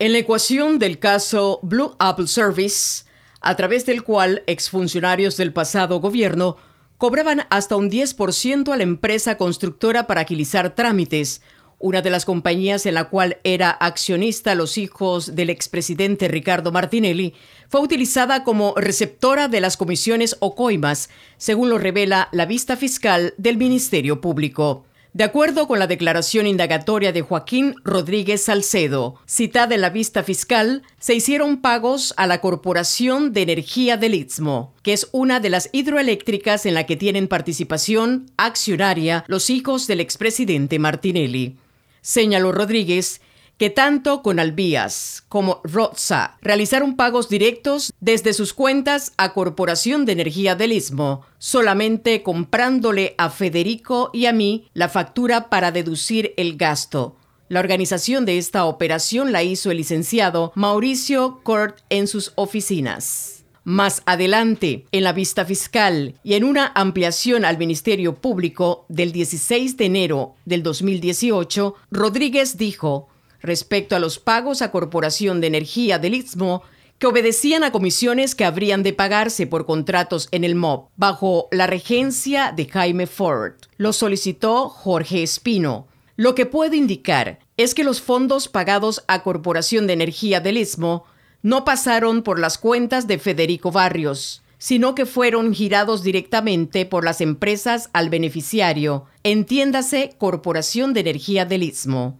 En la ecuación del caso Blue Apple Service, a través del cual exfuncionarios del pasado gobierno cobraban hasta un 10% a la empresa constructora para agilizar trámites, una de las compañías en la cual era accionista los hijos del expresidente Ricardo Martinelli, fue utilizada como receptora de las comisiones o coimas, según lo revela la vista fiscal del Ministerio Público. De acuerdo con la declaración indagatoria de Joaquín Rodríguez Salcedo, citada en la vista fiscal, se hicieron pagos a la Corporación de Energía del Istmo, que es una de las hidroeléctricas en la que tienen participación accionaria los hijos del expresidente Martinelli. Señaló Rodríguez que tanto con Albías como Roza realizaron pagos directos desde sus cuentas a Corporación de Energía del Istmo, solamente comprándole a Federico y a mí la factura para deducir el gasto. La organización de esta operación la hizo el licenciado Mauricio Cort en sus oficinas. Más adelante, en la vista fiscal y en una ampliación al Ministerio Público del 16 de enero del 2018, Rodríguez dijo respecto a los pagos a Corporación de Energía del Istmo que obedecían a comisiones que habrían de pagarse por contratos en el MOB bajo la regencia de Jaime Ford. Lo solicitó Jorge Espino. Lo que puede indicar es que los fondos pagados a Corporación de Energía del Istmo no pasaron por las cuentas de Federico Barrios, sino que fueron girados directamente por las empresas al beneficiario, entiéndase Corporación de Energía del Istmo.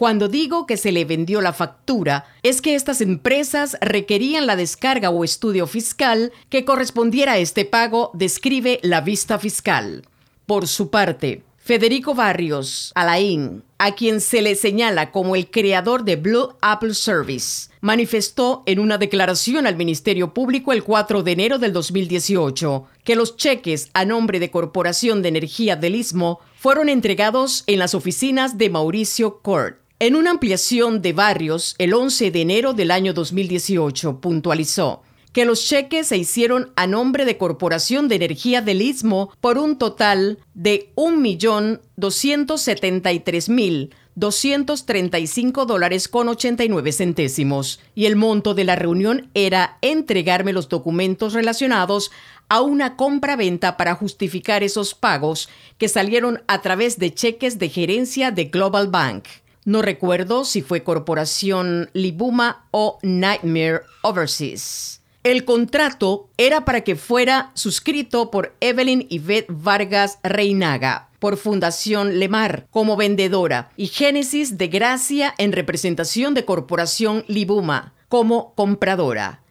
Cuando digo que se le vendió la factura, es que estas empresas requerían la descarga o estudio fiscal que correspondiera a este pago, describe la vista fiscal. Por su parte, Federico Barrios Alain, a quien se le señala como el creador de Blue Apple Service, manifestó en una declaración al Ministerio Público el 4 de enero del 2018 que los cheques a nombre de Corporación de Energía del Istmo fueron entregados en las oficinas de Mauricio Court en una ampliación de barrios el 11 de enero del año 2018, puntualizó que los cheques se hicieron a nombre de Corporación de Energía del Istmo por un total de 1.273.235 dólares con 89 centésimos y el monto de la reunión era entregarme los documentos relacionados a una compra-venta para justificar esos pagos que salieron a través de cheques de gerencia de Global Bank. No recuerdo si fue Corporación Libuma o Nightmare Overseas. El contrato era para que fuera suscrito por Evelyn Yvette Vargas Reinaga, por Fundación Lemar como vendedora y Génesis de Gracia en representación de Corporación Libuma como compradora.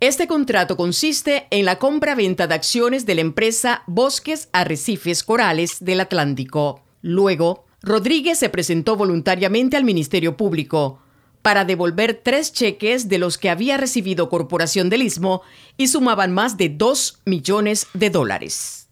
Este contrato consiste en la compra-venta de acciones de la empresa Bosques Arrecifes Corales del Atlántico. Luego, Rodríguez se presentó voluntariamente al Ministerio Público para devolver tres cheques de los que había recibido Corporación del Istmo y sumaban más de 2 millones de dólares.